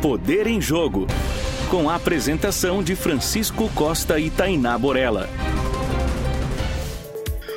Poder em Jogo. Com a apresentação de Francisco Costa e Tainá Borella.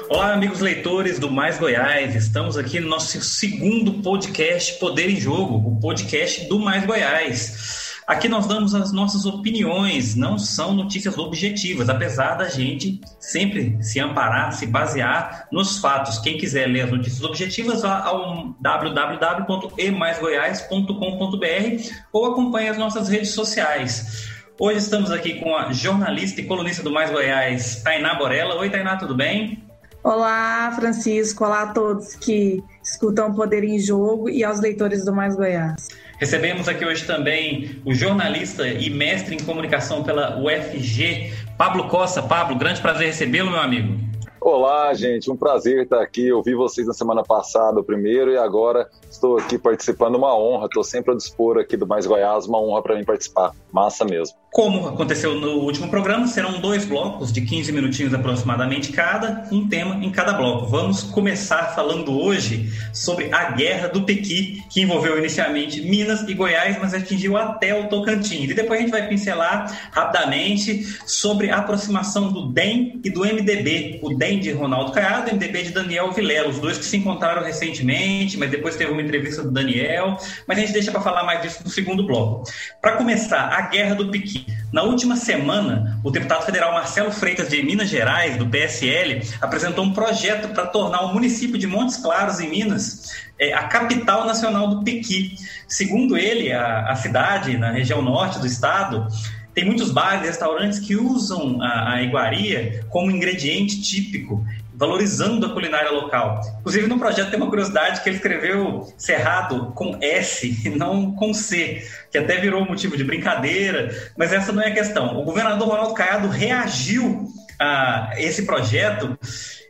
Olá, amigos leitores do Mais Goiás. Estamos aqui no nosso segundo podcast Poder em Jogo, o podcast do Mais Goiás. Aqui nós damos as nossas opiniões, não são notícias objetivas, apesar da gente sempre se amparar, se basear nos fatos. Quem quiser ler as notícias objetivas, vá ao www.emaisgoiás.com.br ou acompanhe as nossas redes sociais. Hoje estamos aqui com a jornalista e colunista do Mais Goiás, Tainá Borella. Oi, Tainá, tudo bem? Olá, Francisco. Olá a todos que escutam Poder em Jogo e aos leitores do Mais Goiás. Recebemos aqui hoje também o jornalista e mestre em comunicação pela UFG, Pablo Costa. Pablo, grande prazer recebê-lo, meu amigo. Olá, gente, um prazer estar aqui. Eu vi vocês na semana passada, primeiro, e agora estou aqui participando, uma honra. Estou sempre a dispor aqui do Mais Goiás, uma honra para mim participar. Massa mesmo. Como aconteceu no último programa, serão dois blocos de 15 minutinhos aproximadamente cada, um tema em cada bloco. Vamos começar falando hoje sobre a Guerra do Pequi, que envolveu inicialmente Minas e Goiás, mas atingiu até o Tocantins. E depois a gente vai pincelar rapidamente sobre a aproximação do DEM e do MDB. O DEM de Ronaldo Caiado e o MDB de Daniel Vilela, os dois que se encontraram recentemente, mas depois teve uma entrevista do Daniel. Mas a gente deixa para falar mais disso no segundo bloco. Para começar, a Guerra do Pequi. Na última semana, o deputado federal Marcelo Freitas de Minas Gerais, do PSL, apresentou um projeto para tornar o município de Montes Claros, em Minas, é, a capital nacional do Pequi. Segundo ele, a, a cidade, na região norte do estado, tem muitos bares e restaurantes que usam a, a iguaria como ingrediente típico valorizando a culinária local. Inclusive, no projeto tem uma curiosidade que ele escreveu cerrado com S, não com C, que até virou motivo de brincadeira, mas essa não é a questão. O governador Ronaldo Caiado reagiu a esse projeto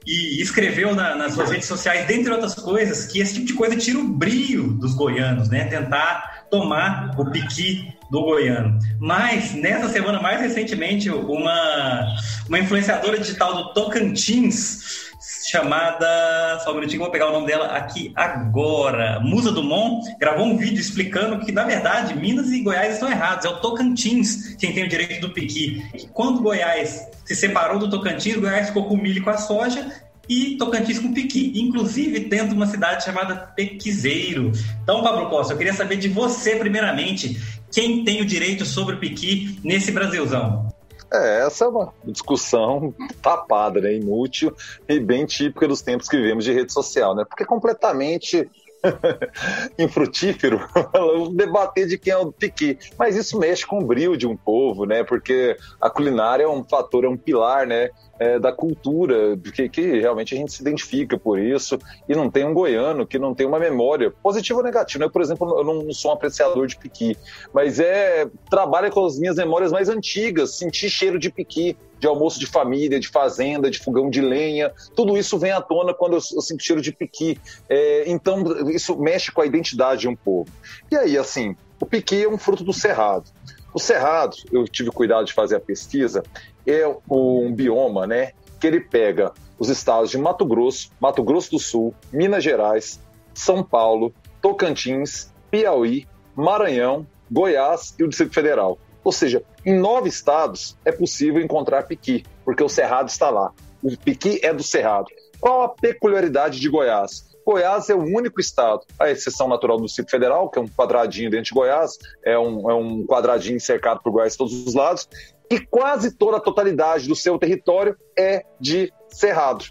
e escreveu na, nas suas redes sociais, dentre outras coisas, que esse tipo de coisa tira o brilho dos goianos, né? Tentar tomar o piqui do goiano. Mas, nessa semana, mais recentemente, uma, uma influenciadora digital do Tocantins, chamada. Só um minutinho, vou pegar o nome dela aqui agora. Musa Dumont gravou um vídeo explicando que, na verdade, Minas e Goiás estão errados. É o Tocantins quem tem o direito do piqui. Que quando Goiás se separou do Tocantins, Goiás ficou com milho e com a soja e Tocantins com Piqui, inclusive de uma cidade chamada Pequizeiro. Então, Pablo Costa, eu queria saber de você, primeiramente, quem tem o direito sobre o Piqui nesse Brasilzão? É, essa é uma discussão tapada, né? Inútil e bem típica dos tempos que vivemos de rede social, né? Porque completamente infrutífero debater de quem é o piqui. Mas isso mexe com o brilho de um povo, né? Porque a culinária é um fator, é um pilar, né? É, da cultura, que, que realmente a gente se identifica por isso, e não tem um goiano que não tem uma memória, positiva ou negativa. Eu, por exemplo, eu não sou um apreciador de piqui, mas é trabalha com as minhas memórias mais antigas, sentir cheiro de piqui, de almoço de família, de fazenda, de fogão de lenha. Tudo isso vem à tona quando eu, eu sinto cheiro de piqui. É, então, isso mexe com a identidade de um povo. E aí, assim, o piqui é um fruto do cerrado. O cerrado, eu tive cuidado de fazer a pesquisa, é um bioma, né, que ele pega os estados de Mato Grosso, Mato Grosso do Sul, Minas Gerais, São Paulo, Tocantins, Piauí, Maranhão, Goiás e o Distrito Federal. Ou seja, em nove estados é possível encontrar piqui, porque o cerrado está lá. O piqui é do cerrado. Qual a peculiaridade de Goiás? Goiás é o único estado, a exceção natural do Distrito Federal, que é um quadradinho dentro de Goiás, é um, é um quadradinho cercado por Goiás de todos os lados, e quase toda a totalidade do seu território é de cerrado.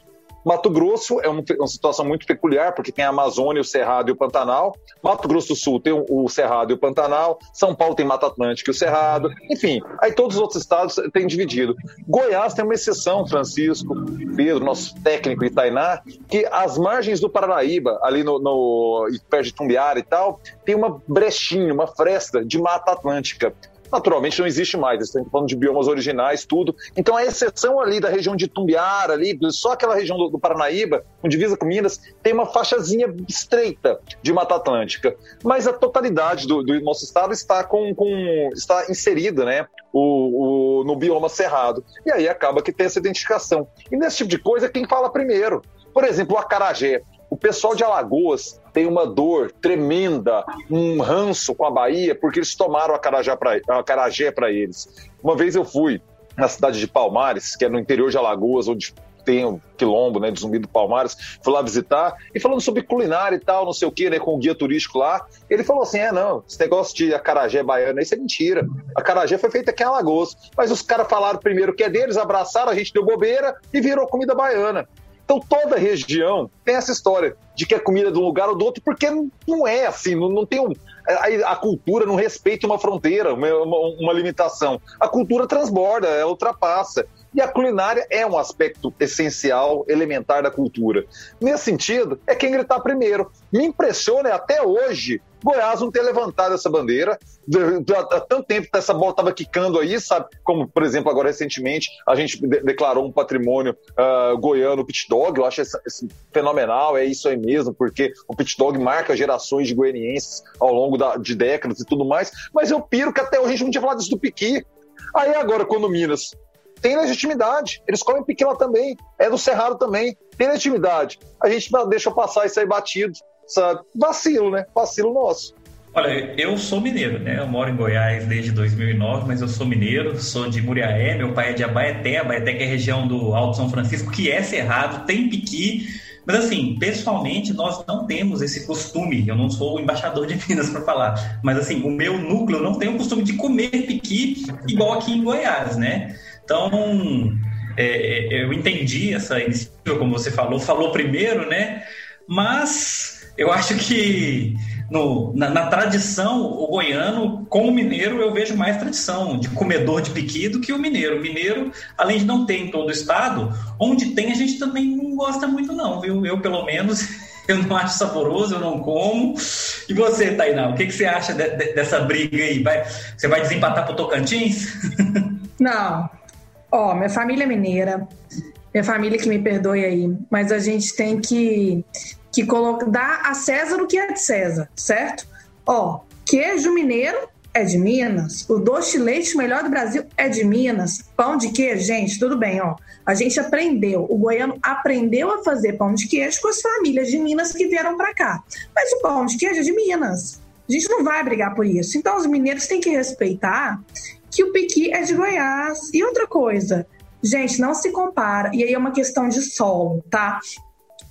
Mato Grosso é uma, uma, situação muito peculiar, porque tem a Amazônia, o Cerrado e o Pantanal. Mato Grosso do Sul tem o, o, Cerrado e o Pantanal. São Paulo tem Mata Atlântica e o Cerrado. Enfim, aí todos os outros estados têm dividido. Goiás tem uma exceção, Francisco, Pedro, nosso técnico e Tainá, que as margens do Paranaíba, ali no, no perto de Tumbiara e tal, tem uma brechinha, uma fresta de Mata Atlântica naturalmente não existe mais. Estamos falando de biomas originais, tudo. Então, a exceção ali da região de Tumbiara, ali, só aquela região do, do Paranaíba, com divisa com Minas, tem uma faixazinha estreita de Mata Atlântica. Mas a totalidade do, do nosso estado está, com, com, está inserida né, o, o, no bioma cerrado. E aí acaba que tem essa identificação. E nesse tipo de coisa, quem fala primeiro? Por exemplo, o acarajé. O pessoal de Alagoas tem uma dor tremenda, um ranço com a Bahia, porque eles tomaram a Carajé para eles. Uma vez eu fui na cidade de Palmares, que é no interior de Alagoas, onde tem o quilombo, né, de Zumbi do Palmares, fui lá visitar, e falando sobre culinária e tal, não sei o que, né, com o guia turístico lá, ele falou assim, é, não, esse negócio de acarajé baiano, isso é mentira, acarajé foi feita aqui em Alagoas, mas os caras falaram primeiro que é deles, abraçaram, a gente deu bobeira e virou comida baiana. Então toda região tem essa história de que é comida de um lugar ou do outro, porque não é assim, não, não tem um. A, a, cultura não respeita uma fronteira, uma, uma, limitação. A cultura transborda, ela ultrapassa. E a culinária é um aspecto essencial, elementar da cultura. Nesse sentido, é quem gritar primeiro. Me impressiona até hoje Goiás não ter levantado essa bandeira. Há tanto tempo que essa bola estava quicando aí, sabe? Como, por exemplo, agora recentemente a gente de declarou um patrimônio uh, goiano, o pit dog. Eu acho esse, esse fenomenal, é isso aí mesmo, porque o pit dog marca gerações de goianienses ao longo da, de décadas e tudo mais. Mas eu piro que até hoje a gente não tinha falado disso do piqui. Aí agora, quando Minas tem legitimidade. Eles comem pequena também. É do Cerrado também. Tem legitimidade. A gente deixa passar isso aí batido, sabe? Vacilo, né? Vacilo nosso. Olha, eu sou mineiro, né? Eu moro em Goiás desde 2009, mas eu sou mineiro, sou de Muriaé, meu pai é de Abaeté, Abaeté que é região do Alto São Francisco, que é cerrado, tem piqui, mas assim, pessoalmente nós não temos esse costume, eu não sou o embaixador de Minas para falar, mas assim, o meu núcleo não tem o costume de comer piqui igual aqui em Goiás, né? Então, é, é, eu entendi essa iniciativa, como você falou, falou primeiro, né? Mas eu acho que no, na, na, tradição, o goiano, como mineiro, eu vejo mais tradição de comedor de piqui do que o mineiro. O mineiro, além de não ter em todo o estado, onde tem a gente também não gosta muito, não, viu? Eu, pelo menos, eu não acho saboroso, eu não como. E você, Tainá, o que, que você acha de, de, dessa briga aí? Vai, você vai desempatar pro Tocantins? Não, Ó, minha família é mineira, minha família que me perdoe aí, mas a gente tem que, que dar a César o que é de César, certo? Ó, queijo mineiro é de Minas, o doce de leite melhor do Brasil é de Minas, pão de queijo, gente, tudo bem, ó. A gente aprendeu, o goiano aprendeu a fazer pão de queijo com as famílias de Minas que vieram para cá. Mas o pão de queijo é de Minas. A gente não vai brigar por isso. Então os mineiros têm que respeitar que o piqui é de Goiás. E outra coisa, gente, não se compara. E aí é uma questão de solo, tá?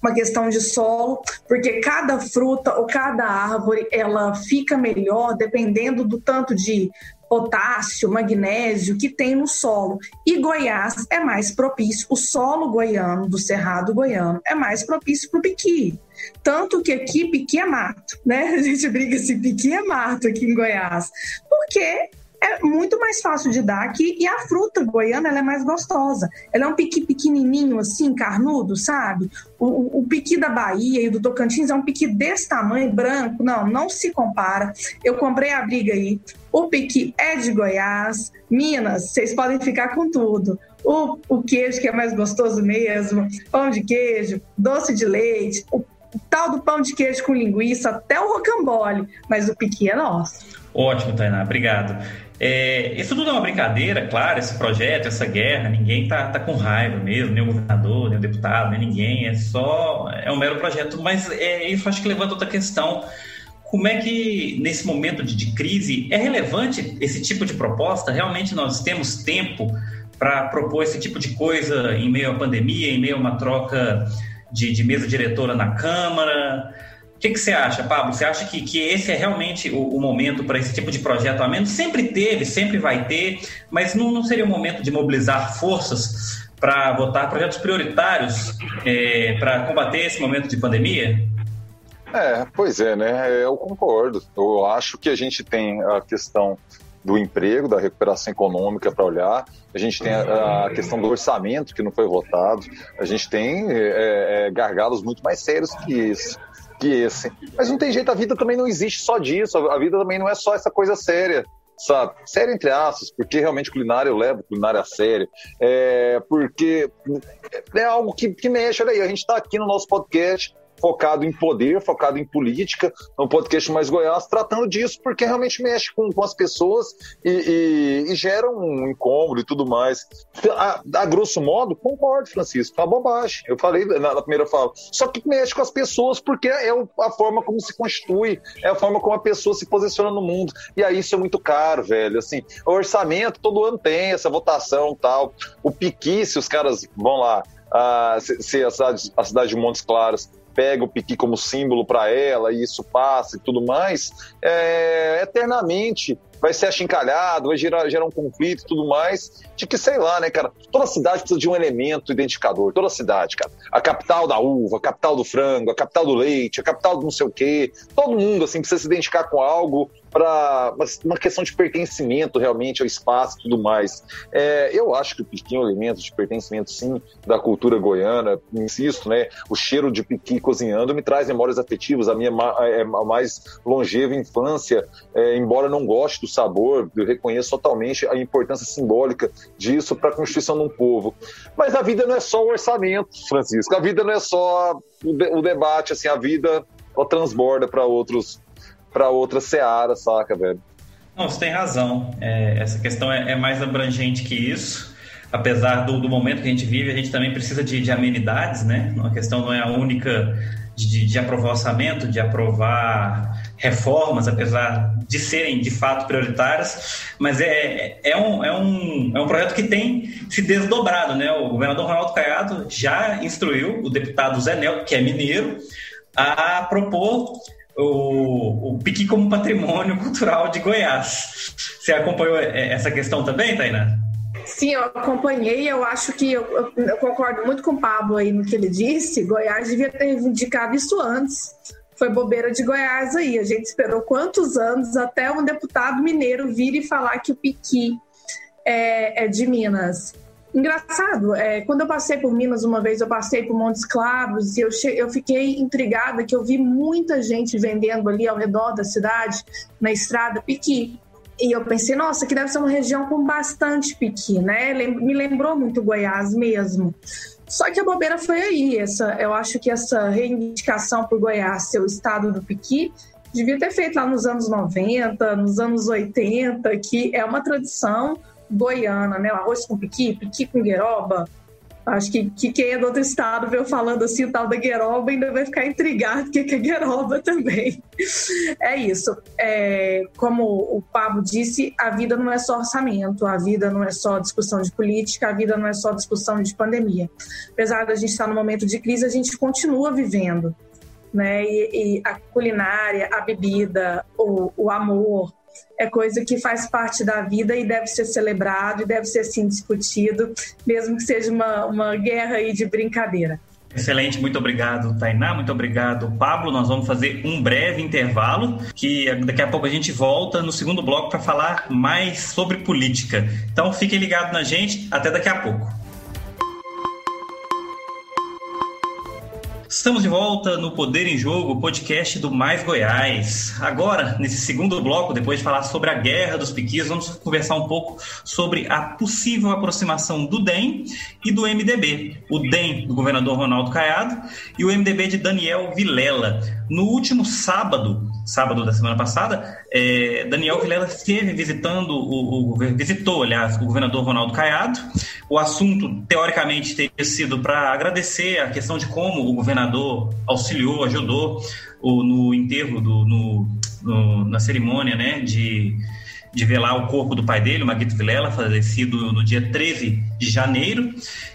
Uma questão de solo, porque cada fruta ou cada árvore ela fica melhor dependendo do tanto de potássio, magnésio que tem no solo. E Goiás é mais propício, o solo goiano, do cerrado goiano, é mais propício para o piqui. Tanto que aqui piqui é mato, né? A gente briga assim, piqui é mato aqui em Goiás. Porque é muito mais fácil de dar aqui e a fruta goiana ela é mais gostosa. Ela é um piqui pequenininho assim, carnudo, sabe? O, o, piqui da Bahia e do Tocantins é um piqui desse tamanho, branco. Não, não se compara. Eu comprei a briga aí. O piqui é de Goiás. Minas, vocês podem ficar com tudo. O, o queijo que é mais gostoso mesmo, pão de queijo, doce de leite, o, tal do pão de queijo com linguiça, até o rocambole, mas o piqui é nosso. Ótimo, Tainá, obrigado. É, isso tudo é uma brincadeira, claro, esse projeto, essa guerra, ninguém tá, tá com raiva mesmo, nem o governador, nem o deputado, nem ninguém, é só, é um mero projeto, mas é, isso acho que levanta outra questão, como é que nesse momento de, de crise é relevante esse tipo de proposta? Realmente nós temos tempo para propor esse tipo de coisa em meio à pandemia, em meio a uma troca de, de mesa diretora na Câmara? O que, que, você acha, Pablo? Você acha que, que esse é realmente o, o momento para esse tipo de projeto? A menos sempre teve, sempre vai ter, mas não, não seria o momento de mobilizar forças para votar projetos prioritários é, para combater esse momento de pandemia? É, pois é, né? Eu concordo. Eu acho que a gente tem a questão do emprego, da recuperação econômica para olhar, a gente tem a, a, questão do orçamento que não foi votado, a gente tem é, é, gargalos muito mais sérios que isso que esse. Mas não tem jeito, a vida também não existe só disso, a vida também não é só essa coisa séria sabe? Sério entre aspas, porque realmente culinária eu levo culinária a sério. É, porque é algo que, que mexe, olha aí, a gente está aqui no nosso podcast focado em poder, focado em política, no podcast Mais Goiás, tratando disso, porque realmente mexe com, com as pessoas e, e, e, gera um incômodo e tudo mais. A, a grosso modo, concordo, Francisco, é uma bobagem. Eu falei na, na, primeira fala. Só que mexe com as pessoas porque é a forma como se constitui, é a forma como a pessoa se posiciona no mundo. E aí isso é muito caro, velho. Assim, o orçamento todo ano tem essa votação tal. O piqui, se os caras vão lá, ah, se, se a, cidade, a cidade de Montes Claros pega o piqui como símbolo para ela e isso passa e tudo mais, é, eternamente vai ser achincalhado, vai gerar, gerar um conflito e tudo mais, de que, sei lá, né, cara, toda cidade precisa de um elemento identificador, toda cidade, cara. A capital da uva, a capital do frango, a capital do leite, a capital do não sei o quê, todo mundo, assim, precisa se identificar com algo para uma questão de pertencimento realmente ao espaço e tudo mais. É, eu acho que o piqui é um elemento de pertencimento, sim, da cultura goiana. Insisto, né? O cheiro de piqui cozinhando me traz memórias afetivas. A minha é, mais longeva infância, é, embora não goste do sabor, eu reconheço totalmente a importância simbólica disso para a constituição de um povo. Mas a vida não é só o orçamento, Francisco. A vida não é só o, de, o debate, assim, a vida ela transborda para outros para outra seara, saca, velho? Não, você tem razão. É, essa questão é, é, mais abrangente que isso. Apesar do, do, momento que a gente vive, a gente também precisa de, de amenidades, né? A questão não é a única de, de, aprovar orçamento, de aprovar reformas, apesar de serem de fato prioritárias, mas é, é, um, é, um, é um projeto que tem se desdobrado, né? O governador Ronaldo Caiado já instruiu o deputado Zé Nel, que é mineiro, a propor o, o pique como patrimônio cultural de Goiás. Você acompanhou é, essa questão também, Tainá? Sim, eu acompanhei. Eu acho que eu, eu, eu, concordo muito com o Pablo aí no que ele disse. Goiás devia ter indicado isso antes. Foi bobeira de Goiás aí. A gente esperou quantos anos até um deputado mineiro vir e falar que o piqui é, é de Minas. Engraçado, é, quando eu passei por Minas uma vez, eu passei por Montes Claros e eu, eu fiquei intrigada que eu vi muita gente vendendo ali ao redor da cidade, na estrada, piqui. E eu pensei, nossa, que deve ser uma região com bastante piqui, né? Me lembrou muito Goiás mesmo. Só que a bobeira foi aí. Essa, eu acho que essa reivindicação por Goiás ser o estado do piqui devia ter feito lá nos anos 90, nos anos 80, que é uma tradição goiana, né? O arroz com piqui, piqui com gueroba. Acho que, que quem é do outro estado veio falando assim o tal da gueroba ainda vai ficar intrigado que é gueroba também. É isso. É, como o Pablo disse, a vida não é só orçamento, a vida não é só discussão de política, a vida não é só discussão de pandemia. Apesar da gente estar no momento de crise, a gente continua vivendo. Né? E, e a culinária, a bebida, o, o amor, é coisa que faz parte da vida e deve ser celebrado e deve ser assim discutido, mesmo que seja uma, uma guerra aí de brincadeira. Excelente, muito obrigado, Tainá, muito obrigado, Pablo. Nós vamos fazer um breve intervalo, que daqui a pouco a gente volta no segundo bloco para falar mais sobre política. Então fiquem ligados na gente, até daqui a pouco. Estamos de volta no Poder em Jogo, podcast do Mais Goiás. Agora, nesse segundo bloco, depois de falar sobre a guerra dos piquis, vamos conversar um pouco sobre a possível aproximação do DEM e do MDB. O DEM do governador Ronaldo Caiado e o MDB de Daniel Vilela. No último sábado, sábado da semana passada, é, Daniel Vilela esteve visitando, o, o, visitou, aliás, o governador Ronaldo Caiado. O assunto, teoricamente, teria sido para agradecer a questão de como o governador auxiliou, ajudou o, no enterro, do, no, no, na cerimônia né, de, de velar o corpo do pai dele, o Maguito Vilela, falecido no dia 13 de janeiro.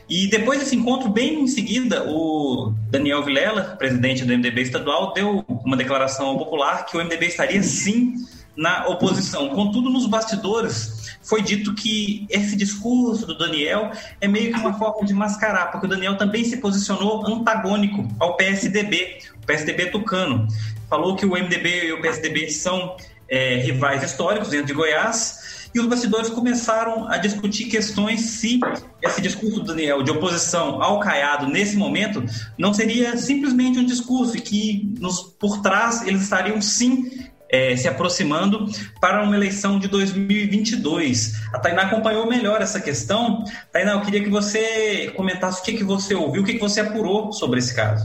E depois desse encontro, bem em seguida, o Daniel Vilela, presidente do MDB estadual, deu uma declaração popular que o MDB estaria sim na oposição. Contudo, nos bastidores, foi dito que esse discurso do Daniel é meio que uma forma de mascarar, porque o Daniel também se posicionou antagônico ao PSDB, o PSDB tucano. Falou que o MDB e o PSDB são é, rivais históricos dentro de Goiás e os bastidores começaram a discutir questões se esse discurso do Daniel de oposição ao Caiado nesse momento não seria simplesmente um discurso que nos, por trás eles estariam sim é, se aproximando para uma eleição de 2022. A Tainá acompanhou melhor essa questão. Tainá, eu queria que você comentasse o que, que você ouviu, o que, que você apurou sobre esse caso.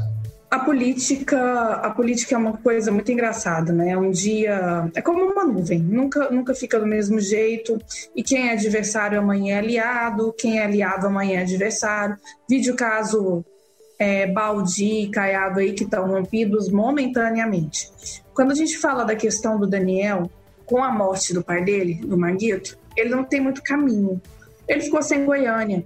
A política, a política é uma coisa muito engraçada, né? Um dia é como uma nuvem, nunca, nunca fica do mesmo jeito. E quem é adversário amanhã é aliado, quem é aliado amanhã é adversário. Vídeo caso é, Baldi e Caiado aí que estão rompidos momentaneamente. Quando a gente fala da questão do Daniel, com a morte do pai dele, do Maguito, ele não tem muito caminho. Ele ficou sem Goiânia.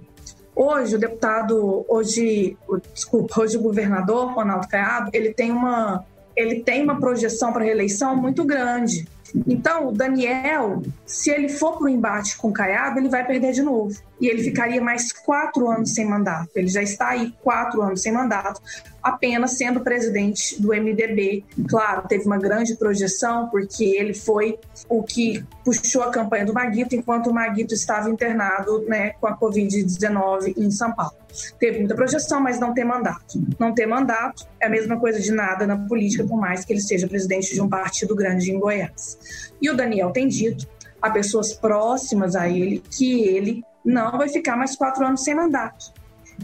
Hoje, o deputado, hoje, desculpa, hoje o governador, Ronaldo Caiado, ele tem uma, ele tem uma projeção para reeleição muito grande. Então, o Daniel, se ele for para o embate com o Caiado, ele vai perder de novo. E ele ficaria mais quatro anos sem mandato. Ele já está aí quatro anos sem mandato, apenas sendo presidente do MDB. Claro, teve uma grande projeção, porque ele foi o que puxou a campanha do Maguito, enquanto o Maguito estava internado né, com a Covid-19 em São Paulo. Teve muita projeção, mas não tem mandato. Não ter mandato é a mesma coisa de nada na política, por mais que ele seja presidente de um partido grande em Goiás. E o Daniel tem dito a pessoas próximas a ele que ele não vai ficar mais quatro anos sem mandato.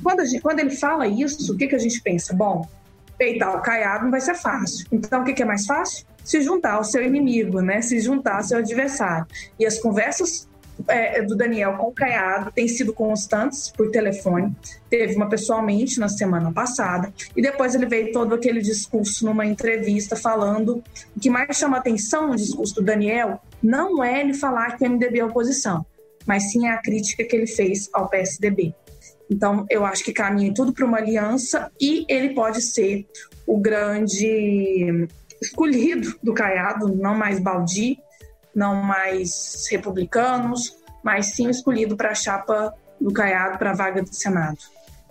Quando, gente, quando ele fala isso, o que, que a gente pensa? Bom, peitar o caiado não vai ser fácil. Então, o que, que é mais fácil? Se juntar ao seu inimigo, né? Se juntar ao seu adversário. E as conversas é, do Daniel com o Caiado têm sido constantes por telefone. Teve uma pessoalmente na semana passada. E depois ele veio todo aquele discurso numa entrevista falando. O que mais chama atenção no discurso do Daniel não é ele falar que o MDB é oposição, mas sim a crítica que ele fez ao PSDB. Então, eu acho que caminha tudo para uma aliança e ele pode ser o grande escolhido do Caiado, não mais Baldi, não mais republicanos, mas sim escolhido para a chapa do Caiado para a vaga do Senado.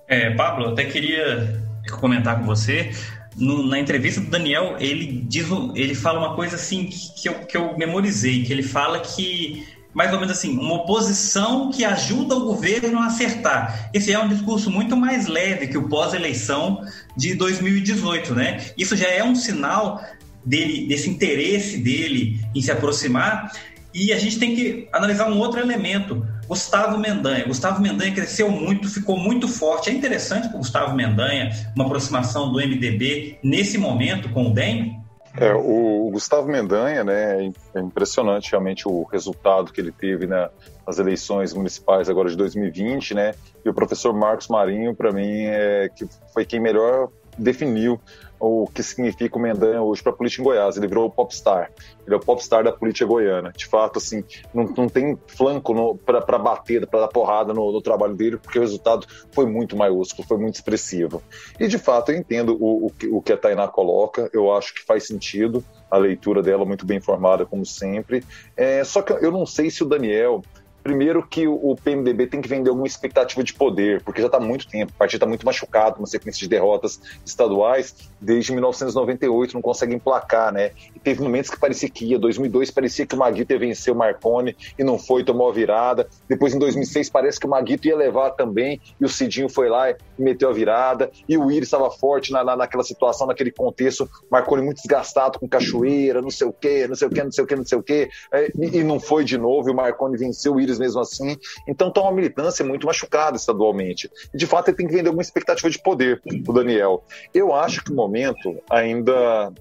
É, Pablo, até queria comentar com você. No, na entrevista do Daniel, ele diz, ele fala uma coisa assim que, que, eu, que eu memorizei, que ele fala que mais ou menos assim, uma oposição que ajuda o governo a acertar. Esse é um discurso muito mais leve que o pós-eleição de 2018, né? Isso já é um sinal dele, desse interesse dele em se aproximar. E a gente tem que analisar um outro elemento. Gustavo Mendanha. Gustavo Mendanha cresceu muito, ficou muito forte. É interessante para Gustavo Mendanha uma aproximação do MDB nesse momento com o DEM? É, o Gustavo Mendanha, né, é impressionante realmente o resultado que ele teve nas eleições municipais agora de 2020, né, e o professor Marcos Marinho, para mim, é, que foi quem melhor definiu o que significa o Mendanha hoje para a política em Goiás. Ele virou o popstar. Ele é o popstar da política goiana. De fato, assim, não, não tem flanco para bater, para dar porrada no, no, trabalho dele, porque o resultado foi muito maiúsculo, foi muito expressivo. E, de fato, eu entendo o, o, o que a Tainá coloca, eu acho que faz sentido a leitura dela, muito bem informada, como sempre. É, só que eu não sei se o Daniel Primeiro que o PMDB tem que vender alguma expectativa de poder, porque já está muito tempo, o partido está muito machucado, uma sequência de derrotas estaduais, desde 1998 não consegue emplacar, né? E teve momentos que parecia que ia, 2002 parecia que o Maguito ia vencer o Marconi e não foi, tomou a virada. Depois em 2006 parece que o Maguito ia levar também e o Cidinho foi lá e meteu a virada. E o Iris estava forte na, na, naquela situação, naquele contexto, Marconi muito desgastado com Cachoeira, não sei o quê, não sei o quê, não sei o quê, não sei o quê, é, e, e não foi de novo, e o Marconi venceu o Iris mesmo assim. Então está uma militância muito machucada estadualmente. De fato ele tem que vender alguma expectativa de poder, o Daniel. Eu acho que o momento ainda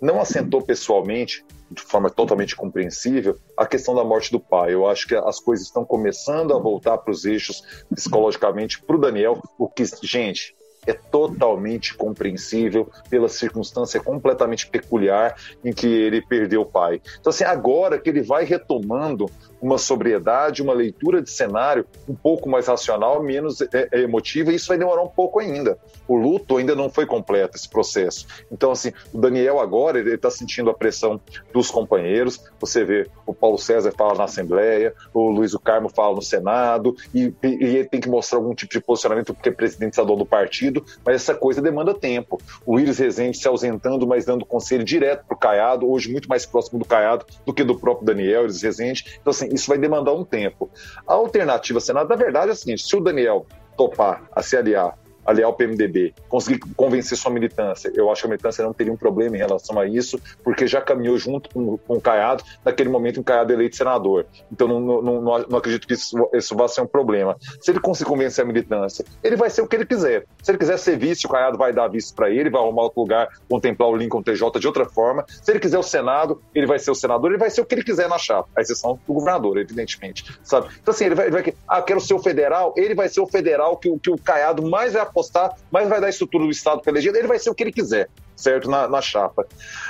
não assentou pessoalmente, de forma totalmente compreensível, a questão da morte do pai. Eu acho que as coisas estão começando a voltar para os eixos psicologicamente para o Daniel, o que, gente, é totalmente compreensível pela circunstância completamente peculiar em que ele perdeu o pai. Então, assim, agora que ele vai retomando uma sobriedade, uma leitura de cenário um pouco mais racional, menos é, é, emotiva, e isso vai demorar um pouco ainda. O luto ainda não foi completo, esse processo. Então, assim, o Daniel agora, ele está sentindo a pressão dos companheiros, você vê o Paulo César fala na Assembleia, o Luiz Carmo fala no Senado, e, e, ele tem que mostrar algum tipo de posicionamento porque é presidente estadual do partido, mas essa coisa demanda tempo. O Iris Rezende se ausentando, mas dando conselho direto para o Caiado, hoje muito mais próximo do Caiado do que do próprio Daniel Iris Rezende. Então, assim, isso vai demandar um tempo. A alternativa Senado, na verdade, é a seguinte: se o Daniel topar a se aliar aliar ao PMDB, conseguir convencer sua militância, eu acho que a militância não teria um problema em relação a isso, porque já caminhou junto com, com o Caiado, naquele momento o Caiado eleito senador. Então não, não, não, não acredito que isso, isso vá ser um problema. Se ele conseguir convencer a militância, ele vai ser o que ele quiser. Se ele quiser ser vice, o Caiado vai dar vice para ele, vai arrumar outro lugar, contemplar o Lincoln TJ de outra forma. Se ele quiser o Senado, ele vai ser o senador, ele vai ser o que ele quiser na chapa, a exceção do governador, evidentemente. Sabe? Então, assim, ele vai, ele vai ah, quero ser o federal, ele vai ser o federal que, que o Caiado mais vai apostar, mais vai dar estrutura do Estado para eleger, ele vai ser o que ele quiser, certo? Na, na chapa.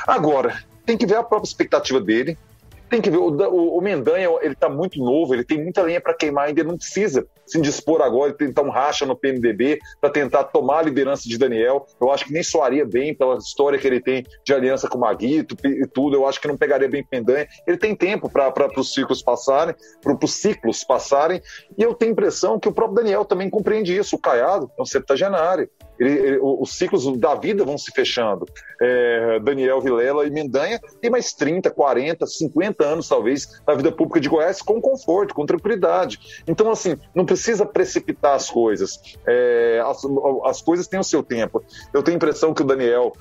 Agora, tem que ver a própria expectativa dele, tem que ver, o, o, o Mendanha, ele está muito novo, ele tem muita lenha para queimar, ainda não precisa se dispor agora e tentar um racha no PMDB para tentar tomar a liderança de Daniel. Eu acho que nem soaria bem pela história que ele tem de aliança com o Maguito e tudo. Eu acho que não pegaria bem Mendanha. Ele tem tempo para os ciclos passarem, para os ciclos passarem, e eu tenho a impressão que o próprio Daniel também compreende isso. O Caiado é um septagenário. Ele, ele, os ciclos da vida vão se fechando. É, Daniel Vilela e Mendanha têm mais 30, 40, 50 anos, talvez, na vida pública de Goiás com conforto, com tranquilidade. Então, assim, não precisa precipitar as coisas. É, as, as coisas têm o seu tempo. Eu tenho a impressão que o Daniel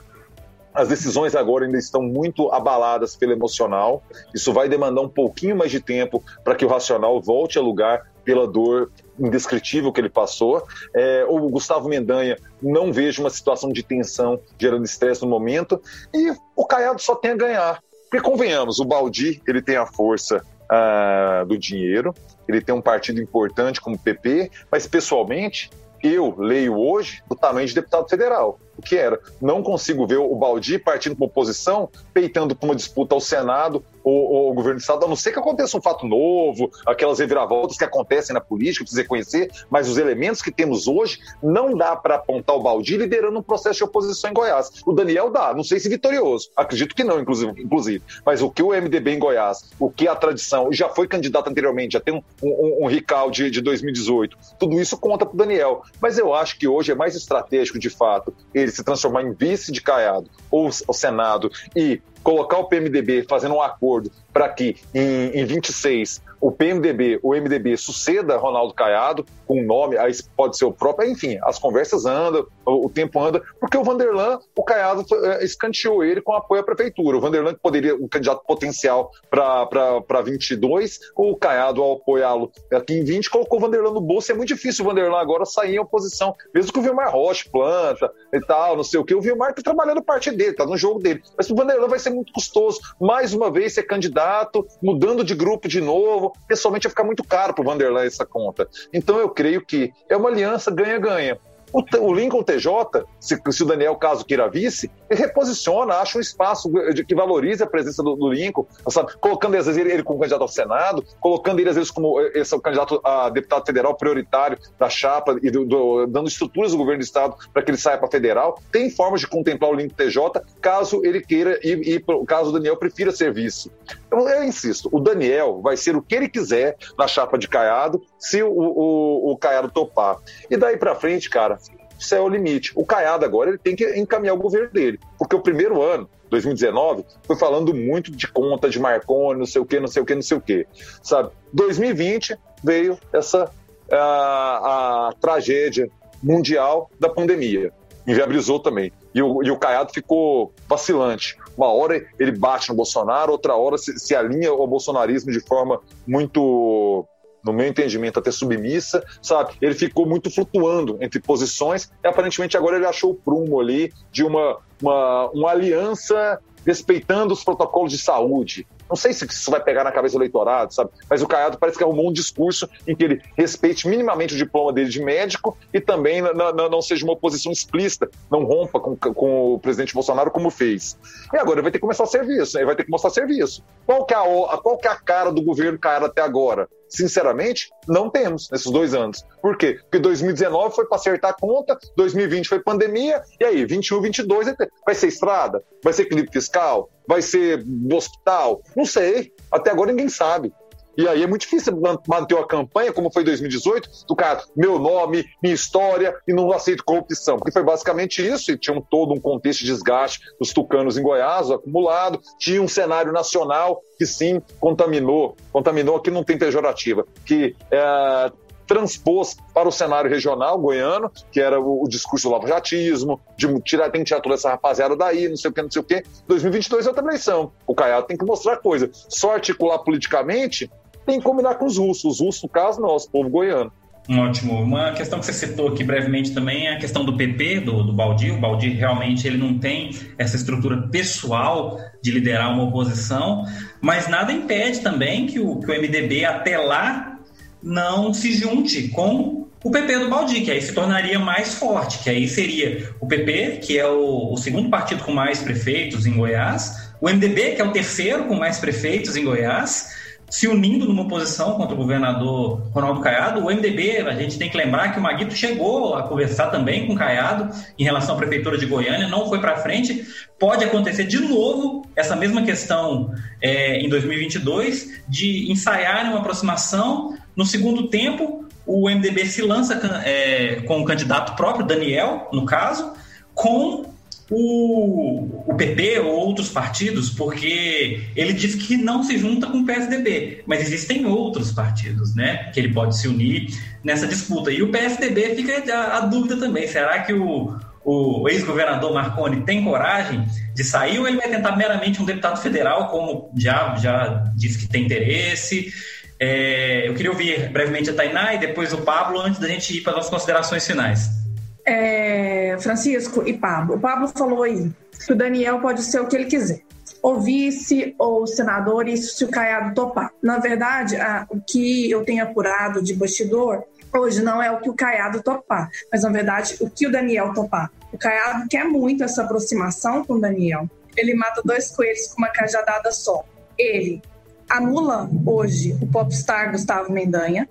as decisões agora ainda estão muito abaladas pelo emocional. Isso vai demandar um pouquinho mais de tempo para que o racional volte a lugar pela dor indescritível que ele passou. É, o Gustavo Mendanha não vejo uma situação de tensão gerando estresse no momento. E o Caiado só tem a ganhar. Porque convenhamos, o Baldi ele tem a força ah, do dinheiro, ele tem um partido importante como o PP, mas pessoalmente eu leio hoje do tamanho de deputado federal o que era. Não consigo ver o Baldi partindo para oposição, peitando para uma disputa ao Senado ou, ou ao governo do Estado, a não ser que aconteça um fato novo, aquelas reviravoltas que acontecem na política, precisa reconhecer, mas os elementos que temos hoje não dá para apontar o Baldi liderando um processo de oposição em Goiás. O Daniel dá, não sei se vitorioso, acredito que não, inclusive, inclusive. mas o que o MDB em Goiás, o que a tradição, já foi candidato anteriormente, já tem um, um, um de 2018, tudo isso conta para o Daniel. Mas eu acho que hoje é mais estratégico, de fato, ele se transformar em vice de Caiado ou o Senado e colocar o PMDB fazendo um acordo para que em, em 26 o PMDB, o MDB suceda Ronaldo Caiado com um nome, aí pode ser o próprio, enfim, as conversas andam, o, o tempo anda, porque o Vanderlan, o Caiado é, escanteou ele com apoio à prefeitura. O Vanderlan que poderia, um candidato potencial para 22, o Caiado, ao apoiá-lo aqui em 20, colocou o Vanderlan no bolso. É muito difícil o Vanderlan agora sair em oposição, mesmo que o Vilmar Rocha planta e tal, não sei o que. O Vilmar está trabalhando parte dele, está no jogo dele. Mas o Vanderlan vai ser muito custoso. Mais uma vez ser candidato, mudando de grupo de novo. Pessoalmente vai ficar muito caro para o Vanderlan essa conta. Então eu creio que é uma aliança ganha-ganha. O, o Lincoln TJ, se, se, o Daniel caso queira vice, ele reposiciona, acha um espaço de, que valorize a presença do, do Lincoln, sabe? colocando às vezes ele, ele, como candidato ao Senado, colocando ele às vezes como eh, esse é o candidato a deputado federal prioritário da chapa e do, do, dando estruturas do governo do estado para que ele saia para federal. Tem formas de contemplar o Lincoln TJ caso ele queira ir, ir caso o Daniel prefira ser vice. Então, eu insisto, o Daniel vai ser o que ele quiser na chapa de Caiado, se o, o, o Caiado topar. E daí para frente, cara, isso é o limite. O Caiado agora ele tem que encaminhar o governo dele, porque o primeiro ano, 2019, foi falando muito de conta de Marconi, não sei o que, não sei o que, não sei o que, sabe? 2020 veio essa a, a tragédia mundial da pandemia, inviabilizou também. E o, e o Caiado ficou vacilante. Uma hora ele bate no Bolsonaro, outra hora se, se alinha ao bolsonarismo de forma muito no meu entendimento, até submissa, sabe? Ele ficou muito flutuando entre posições e aparentemente agora ele achou o prumo ali de uma, uma, uma aliança respeitando os protocolos de saúde. Não sei se isso vai pegar na cabeça do eleitorado, sabe? Mas o Caiado parece que arrumou um discurso em que ele respeite minimamente o diploma dele de médico e também não seja uma oposição explícita, não rompa com, com, o presidente Bolsonaro como fez. E agora vai ter que começar serviço, ele vai ter que mostrar serviço. Qual que é a, qual que é a cara do governo Caiado até agora? Sinceramente, não temos nesses dois anos. Por quê? Porque 2019 foi para acertar a conta, 2020 foi pandemia, e aí, 21, 22 vai ser estrada? Vai ser equilíbrio fiscal? Vai ser hospital? Não sei. Até agora ninguém sabe. E aí é muito difícil manter uma campanha, como foi em 2018, do cara, meu nome, minha história, e não aceito corrupção. Porque foi basicamente isso, e tinha um, todo um contexto de desgaste dos tucanos em Goiás, acumulado, tinha um cenário nacional que sim contaminou, contaminou, aqui não tem pejorativa, que é, transpôs para o cenário regional goiano, que era o, o discurso do lavajatismo, de tirar, tem que tirar toda essa rapaziada daí, não sei o que, não sei o que. 2022 é outra eleição. O Caiado tem que mostrar coisa. Só articular politicamente, tem que combinar com os russos. Os russos, no caso, nós, povo goiano. Ótimo. Uma questão que você citou aqui brevemente também é a questão do PP, do, do Baldi. O Baldi realmente ele não tem essa estrutura pessoal de liderar uma oposição, mas nada impede também que o, que o MDB até lá não se junte com o PP do Baldi, que aí se tornaria mais forte, que aí seria o PP, que é o, o segundo partido com mais prefeitos em Goiás, o MDB, que é o terceiro com mais prefeitos em Goiás, se unindo numa posição contra o governador Ronaldo Caiado. O MDB, a gente tem que lembrar que o Maguito chegou a conversar também com o Caiado em relação à prefeitura de Goiânia, não foi para frente. Pode acontecer de novo essa mesma questão é, em 2022 de ensaiar uma aproximação. No segundo tempo, o MDB se lança é, com o candidato próprio, Daniel, no caso, com o, o PP ou outros partidos, porque ele diz que não se junta com o PSDB, mas existem outros partidos, né, que ele pode se unir nessa disputa. E o PSDB fica a, a dúvida também, será que o, o ex-governador Marconi tem coragem de sair ou ele vai tentar meramente um deputado federal, como já, já disse que tem interesse? É, eu queria ouvir brevemente a Tainá e depois o Pablo antes da gente ir para as considerações finais é, Francisco e Pablo. O Pablo falou aí que o Daniel pode ser o que ele quiser. Ou vice, ou senador, isso se o Caiado topar. Na verdade, a, o que eu tenho apurado de bastidor hoje não é o que o Caiado topar, mas na verdade o que o Daniel topar. O Caiado quer muito essa aproximação com o Daniel. Ele mata dois coelhos com uma cajadada só. Ele anula hoje o popstar Gustavo Mendanha,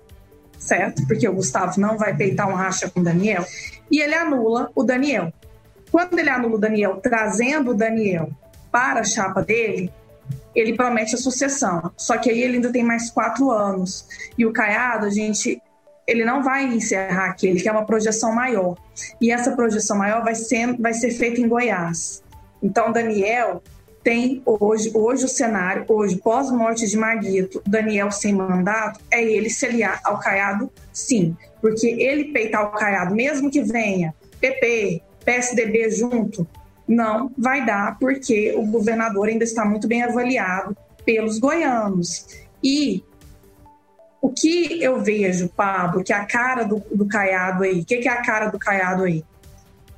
certo? Porque o Gustavo não vai peitar um racha com o Daniel e ele anula o Daniel. Quando ele anula o Daniel, trazendo o Daniel para a chapa dele, ele promete a sucessão. Só que aí ele ainda tem mais quatro anos. E o Caiado, a gente, ele não vai encerrar aqui, ele quer uma projeção maior. E essa projeção maior vai ser, vai ser feita em Goiás. Então, Daniel tem hoje, hoje o cenário, hoje, pós-morte de Maguito, Daniel sem mandato, é ele se aliar ao Caiado, sim. Porque ele peitar o Caiado, mesmo que venha PP, PSDB junto, não vai dar, porque o governador ainda está muito bem avaliado pelos goianos. E o que eu vejo, Pablo, que a cara do, do Caiado aí, o que, que é a cara do Caiado aí?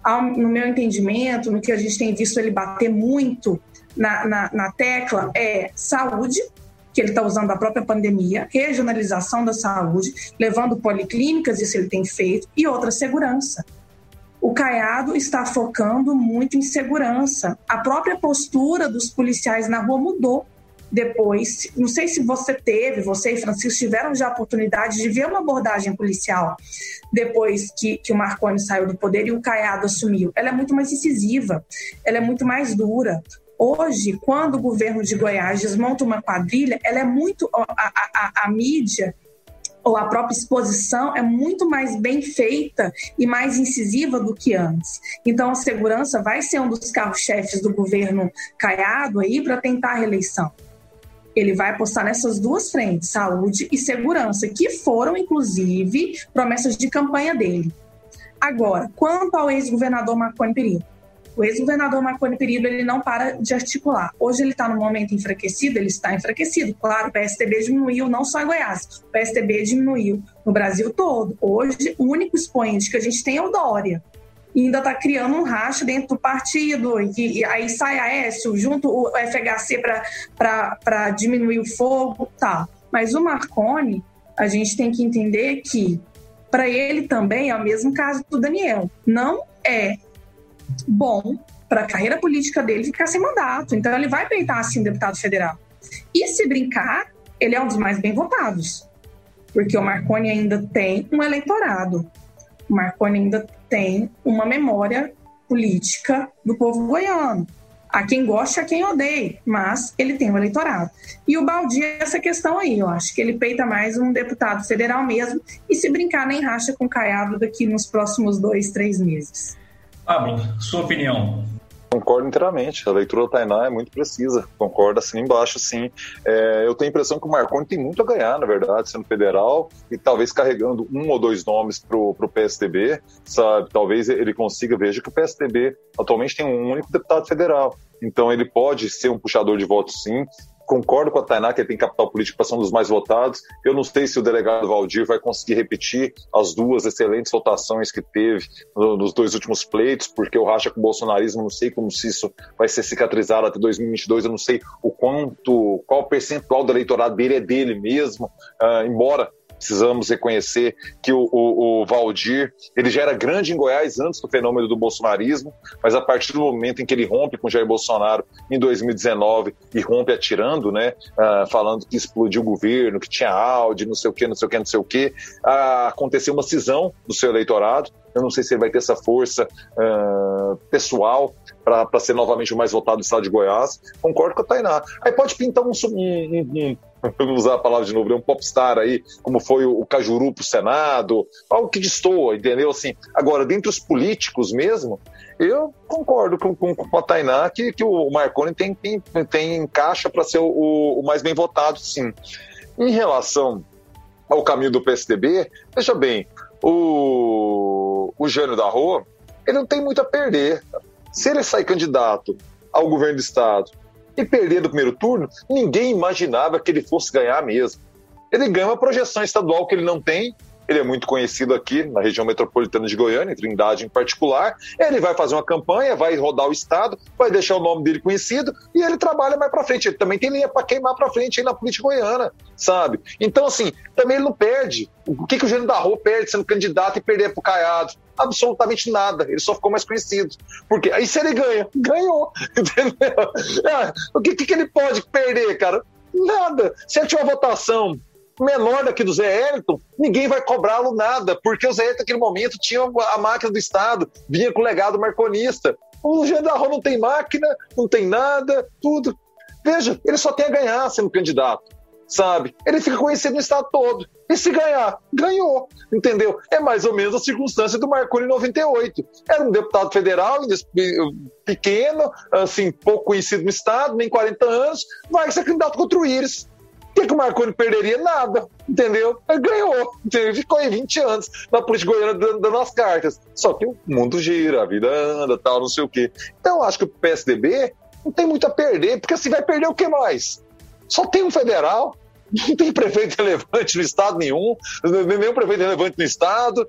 No meu entendimento, no que a gente tem visto ele bater muito na, na, na tecla é saúde, que ele está usando a própria pandemia, regionalização da saúde, levando policlínicas, isso ele tem feito, e outra, segurança. O Caiado está focando muito em segurança. A própria postura dos policiais na rua mudou depois. Não sei se você teve, você e Francisco tiveram já a oportunidade de ver uma abordagem policial depois que, que o Marconi saiu do poder e o Caiado assumiu. Ela é muito mais incisiva, ela é muito mais dura. Hoje, quando o governo de Goiás desmonta uma quadrilha, ela é muito. A, a, a, mídia ou a própria exposição é muito mais bem feita e mais incisiva do que antes. Então, a segurança vai ser um dos carros-chefes do governo Caiado aí para tentar a reeleição. Ele vai apostar nessas duas frentes, saúde e segurança, que foram, inclusive, promessas de campanha dele. Agora, quanto ao ex-governador Marconi Perillo, o ex-governador Marconi Perillo ele não para de articular. Hoje ele está no momento enfraquecido, ele está enfraquecido. Claro, o PSDB diminuiu não só em Goiás, o PSDB diminuiu no Brasil todo. Hoje, o único expoente que a gente tem é o Dória. Ainda está criando um racha dentro do partido, e, e aí sai a Aécio, junto o FHC para diminuir o fogo, tá. Mas o Marconi, a gente tem que entender que para ele também é o mesmo caso do Daniel. Não é bom para a carreira política dele ficar sem mandato. Então ele vai peitar assim deputado federal. E se brincar, ele é um dos mais bem votados. Porque o Marconi ainda tem um eleitorado. O Marconi ainda tem uma memória política do povo goiano. A quem gosta, a quem odeia, mas ele tem um eleitorado. E o Baldi é essa questão aí, eu acho que ele peita mais um deputado federal mesmo, e se brincar, nem racha com o Caiado daqui nos próximos dois, três meses. Pablo, sua opinião? Concordo inteiramente. A leitura da Tainá é muito precisa. Concordo assim embaixo, sim. É, eu tenho a impressão que o Marconi tem muito a ganhar, na verdade, sendo federal e talvez carregando um ou dois nomes para o PSDB, sabe? Talvez ele consiga. Veja que o PSDB atualmente tem um único deputado federal. Então ele pode ser um puxador de votos, sim concordo com a Tainá que ele tem capital político para ser um dos mais votados. Eu não sei se o delegado Valdir vai conseguir repetir as duas excelentes votações que teve nos dois últimos pleitos, porque o racha com o bolsonarismo, não sei como se isso vai ser cicatrizado até 2022, eu não sei o quanto, qual percentual do eleitorado dele é dele mesmo, uh, embora precisamos reconhecer que o, o, o, Valdir ele já era grande em Goiás antes do fenômeno do bolsonarismo, mas a partir do momento em que ele rompe com Jair Bolsonaro em 2019 e rompe atirando, né, uh, falando que explodiu o governo, que tinha áudio, não sei o que, não sei o que, não sei o que, uh, aconteceu uma cisão do seu eleitorado. Eu não sei se ele vai ter essa força uh, pessoal para ser novamente o mais votado do estado de Goiás. Concordo com a Tainá. Aí pode pintar um, um, um vamos usar a palavra de novo, né? um popstar aí, como foi o Cajuru pro Senado, algo que destoa, entendeu? Assim, agora, dentre os políticos mesmo, eu concordo com, com, com a Tainá que, que o Marconi tem, tem, tem caixa para ser o, o mais bem votado, sim. Em relação ao caminho do PSDB, veja bem, o, o Jânio da Rua, ele não tem muito a perder. Se ele sair candidato ao governo do Estado e perder do primeiro turno, ninguém imaginava que ele fosse ganhar mesmo. Ele ganha uma projeção estadual que ele não tem, ele é muito conhecido aqui na região metropolitana de Goiânia, em Trindade em particular. Ele vai fazer uma campanha, vai rodar o estado, vai deixar o nome dele conhecido e ele trabalha mais para frente. Ele também tem linha para queimar para frente aí na política goiana, sabe? Então, assim, também ele não perde. O que, que o Gênio da Rua perde sendo candidato e perder pro Caiado? Absolutamente nada. Ele só ficou mais conhecido. Porque aí se ele ganha, ganhou. Entendeu? É, o que, que ele pode perder, cara? Nada. Se ele tiver votação menor daqui do Zé Elton, ninguém vai cobrá-lo nada, porque o Zé Elton naquele momento tinha a máquina do Estado, vinha com o legado marconista. O Gendarro não tem máquina, não tem nada, tudo. Veja, ele só tem a ganhar sendo candidato, sabe? Ele fica conhecido no Estado todo. E se ganhar, ganhou, entendeu? É mais ou menos a circunstância do Marconi em 98. Era um deputado federal, pequeno, assim, pouco conhecido no Estado, nem 40 anos, vai ser candidato contra o Íris. Que, que o Marconi perderia? Nada, entendeu? Ele ganhou, entendeu? ficou aí 20 anos na política goiana dando, dando as cartas. Só que o mundo gira, a vida anda, tal, não sei o quê. Então, eu acho que o PSDB não tem muito a perder, porque se vai perder o que mais? Só tem um federal, não tem prefeito relevante no estado nenhum, nenhum prefeito relevante no estado.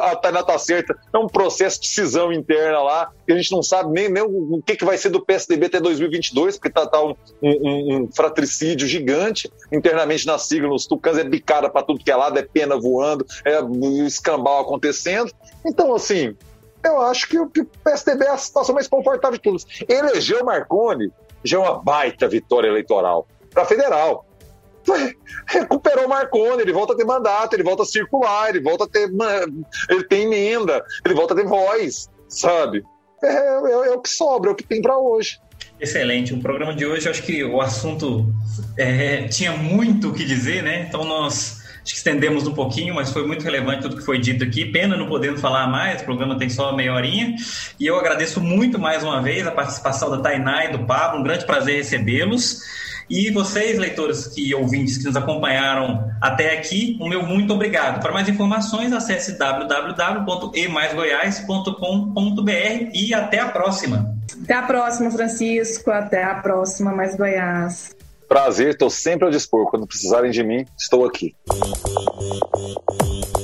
A Tainá tá certa, é um processo de cisão interna lá, que a gente não sabe nem, nem o que, que vai ser do PSDB até 2022, porque tá, tá um, um, um, fratricídio gigante internamente na sigla, nos tucans é bicada para tudo que é lado, é pena voando, é escambau acontecendo. Então, assim, eu acho que, que o PSDB é a situação mais confortável de todos. Elegeu Marconi já é uma baita vitória eleitoral para federal recuperou Marconi, ele volta a ter mandato, ele volta a circular, ele volta a ter. Ele tem emenda, ele volta a ter voz, sabe? É, é, é o que sobra, é o que tem para hoje. Excelente. O programa de hoje, acho que o assunto é, tinha muito o que dizer, né? Então nós acho que estendemos um pouquinho, mas foi muito relevante tudo que foi dito aqui. Pena não podendo falar mais, o programa tem só meia horinha. E eu agradeço muito mais uma vez a participação da Tainá e do Pablo. Um grande prazer recebê-los. E vocês, leitores e ouvintes que nos acompanharam até aqui, o meu muito obrigado. Para mais informações, acesse www.emaisgoiás.com.br e até a próxima. Até a próxima, Francisco. Até a próxima, Mais Goiás. Prazer, estou sempre ao dispor. Quando precisarem de mim, estou aqui.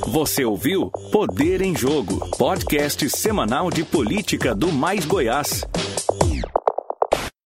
Você ouviu Poder em Jogo, podcast semanal de política do Mais Goiás.